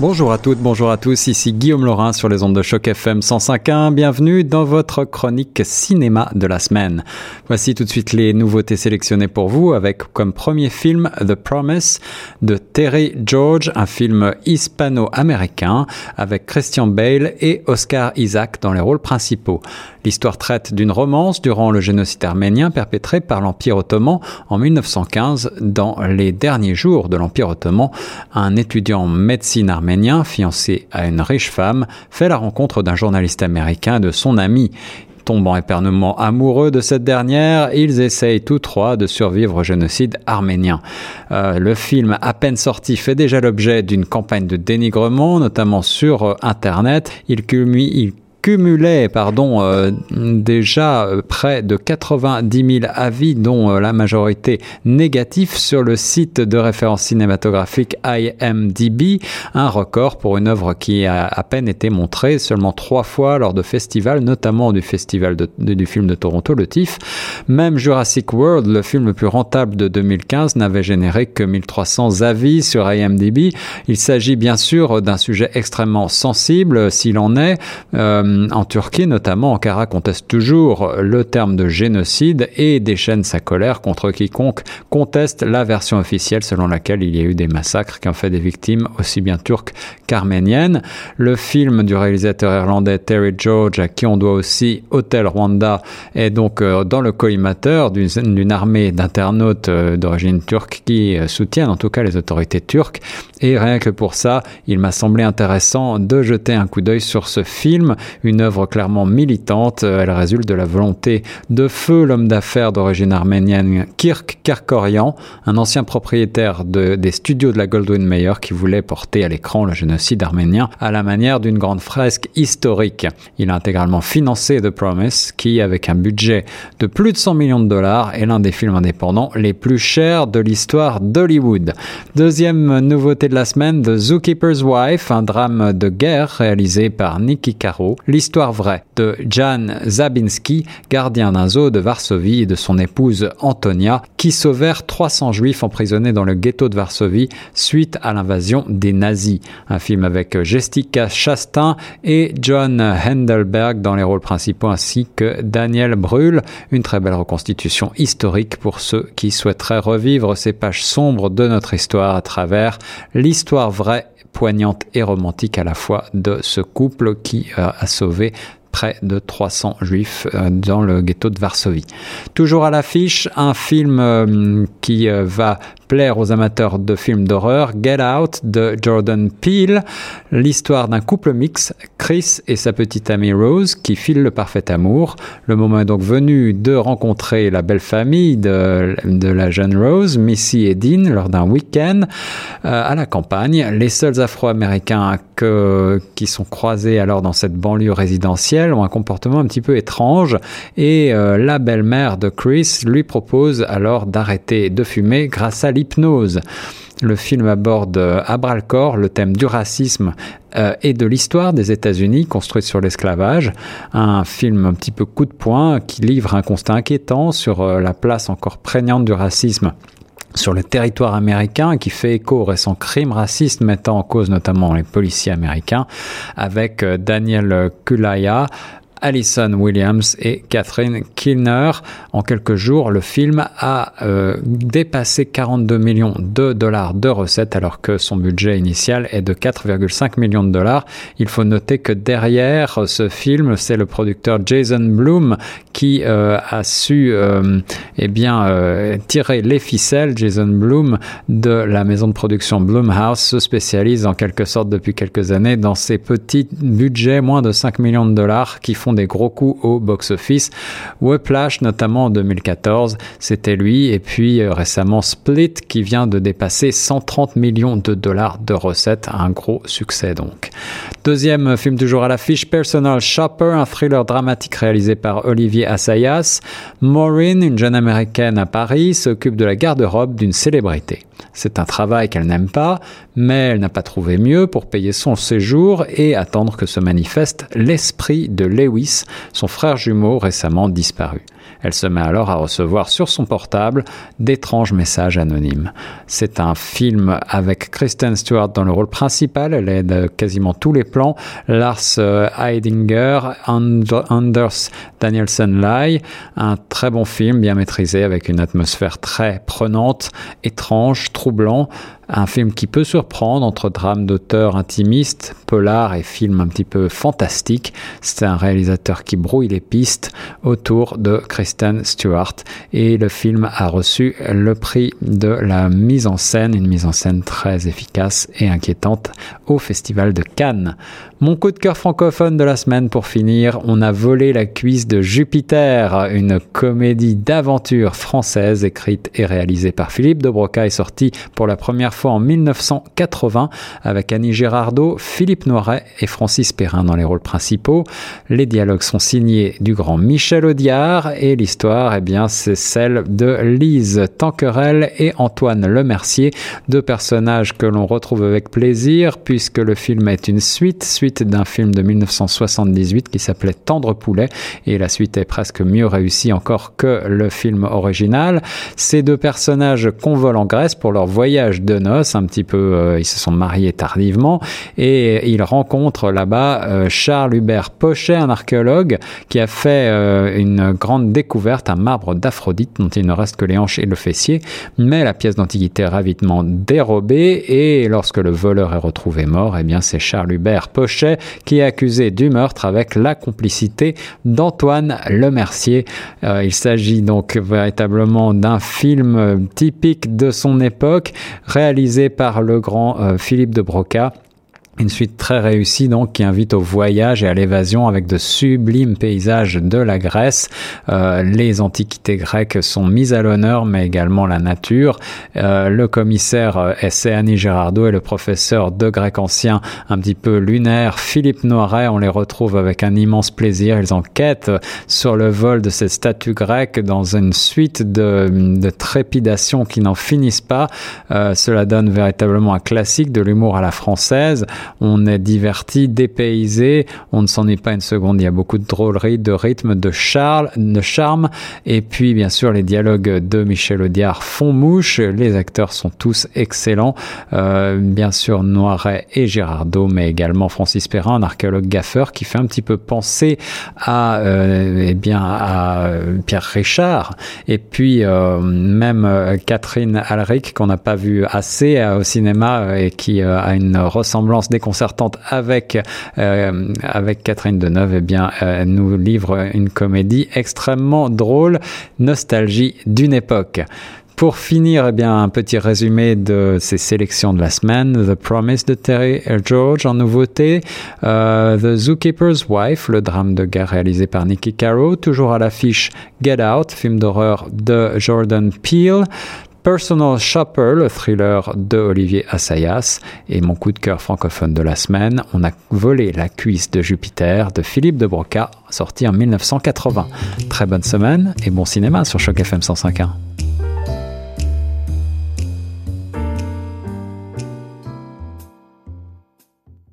Bonjour à toutes, bonjour à tous, ici Guillaume Laurin sur les ondes de choc FM 105.1. Bienvenue dans votre chronique cinéma de la semaine. Voici tout de suite les nouveautés sélectionnées pour vous avec comme premier film The Promise de Terry George, un film hispano-américain avec Christian Bale et Oscar Isaac dans les rôles principaux. L'histoire traite d'une romance durant le génocide arménien perpétré par l'Empire ottoman en 1915. Dans les derniers jours de l'Empire ottoman, un étudiant en médecine arménien, fiancé à une riche femme, fait la rencontre d'un journaliste américain de son ami. Tombant épernement amoureux de cette dernière, ils essayent tous trois de survivre au génocide arménien. Euh, le film, à peine sorti, fait déjà l'objet d'une campagne de dénigrement, notamment sur euh, Internet. Il, culmine, cumulait pardon, euh, déjà euh, près de 90 000 avis, dont euh, la majorité négatifs, sur le site de référence cinématographique IMDb, un record pour une œuvre qui a à peine été montrée seulement trois fois lors de festivals, notamment du festival de, du film de Toronto, le TIFF. Même Jurassic World, le film le plus rentable de 2015, n'avait généré que 1300 avis sur IMDb. Il s'agit bien sûr d'un sujet extrêmement sensible, s'il en est. Euh, en Turquie, notamment, Ankara conteste toujours le terme de génocide et déchaîne sa colère contre quiconque conteste la version officielle selon laquelle il y a eu des massacres qui ont fait des victimes aussi bien turques qu'arméniennes. Le film du réalisateur irlandais Terry George, à qui on doit aussi Hotel Rwanda, est donc euh, dans le collimateur d'une armée d'internautes euh, d'origine turque qui soutiennent en tout cas les autorités turques. Et rien que pour ça, il m'a semblé intéressant de jeter un coup d'œil sur ce film, une œuvre clairement militante. Elle résulte de la volonté de feu l'homme d'affaires d'origine arménienne Kirk Kerkorian, un ancien propriétaire de, des studios de la Goldwyn Mayer qui voulait porter à l'écran le génocide arménien à la manière d'une grande fresque historique. Il a intégralement financé The Promise, qui, avec un budget de plus de 100 millions de dollars, est l'un des films indépendants les plus chers de l'histoire d'Hollywood. Deuxième nouveauté de la semaine, The Zookeeper's Wife, un drame de guerre réalisé par Nicky Caro. L'histoire vraie de Jan Zabinski, gardien d'un zoo de Varsovie et de son épouse Antonia, qui sauvèrent 300 juifs emprisonnés dans le ghetto de Varsovie suite à l'invasion des nazis. Un film avec Jessica Chastain et John Hendelberg dans les rôles principaux ainsi que Daniel Brühl. Une très belle reconstitution historique pour ceux qui souhaiteraient revivre ces pages sombres de notre histoire à travers l'histoire vraie poignante et romantique à la fois de ce couple qui euh, a sauvé près de 300 juifs euh, dans le ghetto de Varsovie. Toujours à l'affiche, un film euh, qui va plaire aux amateurs de films d'horreur, Get Out de Jordan Peele, l'histoire d'un couple mix, Chris et sa petite amie Rose, qui filent le parfait amour. Le moment est donc venu de rencontrer la belle famille de, la jeune Rose, Missy et Dean, lors d'un week-end euh, à la campagne. Les seuls Afro-Américains qui sont croisés alors dans cette banlieue résidentielle ont un comportement un petit peu étrange et euh, la belle-mère de Chris lui propose alors d'arrêter de fumer grâce à l'hypnose. Le film aborde euh, à bras le corps le thème du racisme euh, et de l'histoire des États-Unis construite sur l'esclavage. Un film un petit peu coup de poing qui livre un constat inquiétant sur euh, la place encore prégnante du racisme sur le territoire américain qui fait écho aux récents crimes racistes mettant en cause notamment les policiers américains avec Daniel Kulaya Alison Williams et Catherine Kilner. En quelques jours, le film a euh, dépassé 42 millions de dollars de recettes alors que son budget initial est de 4,5 millions de dollars. Il faut noter que derrière ce film, c'est le producteur Jason Bloom qui euh, a su euh, eh tirer les ficelles. Jason Bloom de la maison de production Bloomhouse se spécialise en quelque sorte depuis quelques années dans ces petits budgets moins de 5 millions de dollars qui font des gros coups au box-office. Whiplash, notamment en 2014, c'était lui. Et puis euh, récemment Split, qui vient de dépasser 130 millions de dollars de recettes. Un gros succès donc. Deuxième film toujours à l'affiche, Personal Shopper, un thriller dramatique réalisé par Olivier Assayas. Maureen, une jeune américaine à Paris, s'occupe de la garde-robe d'une célébrité. C'est un travail qu'elle n'aime pas, mais elle n'a pas trouvé mieux pour payer son séjour et attendre que se manifeste l'esprit de Lewis, son frère jumeau récemment disparu. Elle se met alors à recevoir sur son portable d'étranges messages anonymes. C'est un film avec Kristen Stewart dans le rôle principal, elle est de quasiment tous les plans, Lars euh, Heidinger, Anders Danielsen Lai, un très bon film bien maîtrisé avec une atmosphère très prenante, étrange, troublant, un film qui peut surprendre entre drame d'auteur intimiste, polar et film un petit peu fantastique. C'est un réalisateur qui brouille les pistes autour de Kristen Stewart et le film a reçu le prix de la mise en scène, une mise en scène très efficace et inquiétante au Festival de Cannes. Mon coup de cœur francophone de la semaine pour finir, on a volé la cuisse de Jupiter, une comédie d'aventure française écrite et réalisée par Philippe de Broca et sortie pour la première fois en 1980 avec Annie Girardot, Philippe Noiret et Francis Perrin dans les rôles principaux. Les dialogues sont signés du grand Michel Audiard et l'histoire, eh bien, c'est celle de Lise Tanquerel et Antoine Lemercier, deux personnages que l'on retrouve avec plaisir puisque le film est une suite, suite d'un film de 1978 qui s'appelait Tendre Poulet et la suite est presque mieux réussie encore que le film original. Ces deux personnages convolent en Grèce pour leur voyage de noces, un petit peu, euh, ils se sont mariés tardivement et ils rencontrent là-bas euh, Charles Hubert Pochet, un archéologue qui a fait euh, une grande découverte, un marbre d'Aphrodite dont il ne reste que les hanches et le fessier, mais la pièce d'antiquité est ravitement dérobée et lorsque le voleur est retrouvé mort, eh bien c'est Charles Hubert Pochet qui est accusé du meurtre avec la complicité d'Antoine Lemercier. Euh, il s'agit donc véritablement d'un film typique de son époque, réalisé par le grand euh, Philippe de Broca une suite très réussie donc qui invite au voyage et à l'évasion avec de sublimes paysages de la Grèce. Euh, les antiquités grecques sont mises à l'honneur, mais également la nature. Euh, le commissaire euh, Annie Girardot et le professeur de grec ancien un petit peu lunaire Philippe Noiret, on les retrouve avec un immense plaisir. Ils enquêtent sur le vol de cette statue grecque dans une suite de, de trépidations qui n'en finissent pas. Euh, cela donne véritablement un classique de l'humour à la française on est diverti, dépaysé, on ne s'en est pas une seconde, il y a beaucoup de drôlerie, de rythme, de, charme, de charme, et puis bien sûr les dialogues de Michel Audiard font mouche, les acteurs sont tous excellents, euh, bien sûr Noiret et Girardot, mais également Francis Perrin, un archéologue gaffeur qui fait un petit peu penser à, euh, eh bien, à euh, Pierre Richard, et puis même Catherine Alric qu'on n'a pas vu assez au cinéma et qui a une ressemblance déconcertante avec, euh, avec Catherine Deneuve, eh bien, euh, nous livre une comédie extrêmement drôle, nostalgie d'une époque. Pour finir, eh bien, un petit résumé de ces sélections de la semaine. The Promise de Terry George en nouveauté. Euh, The Zookeeper's Wife, le drame de guerre réalisé par Nicky Caro. Toujours à l'affiche Get Out, film d'horreur de Jordan Peele. Personal Shopper, le thriller de Olivier Assayas, et mon coup de cœur francophone de la semaine, on a volé la cuisse de Jupiter de Philippe de Broca, sorti en 1980. Très bonne semaine et bon cinéma sur Choc FM 105.1.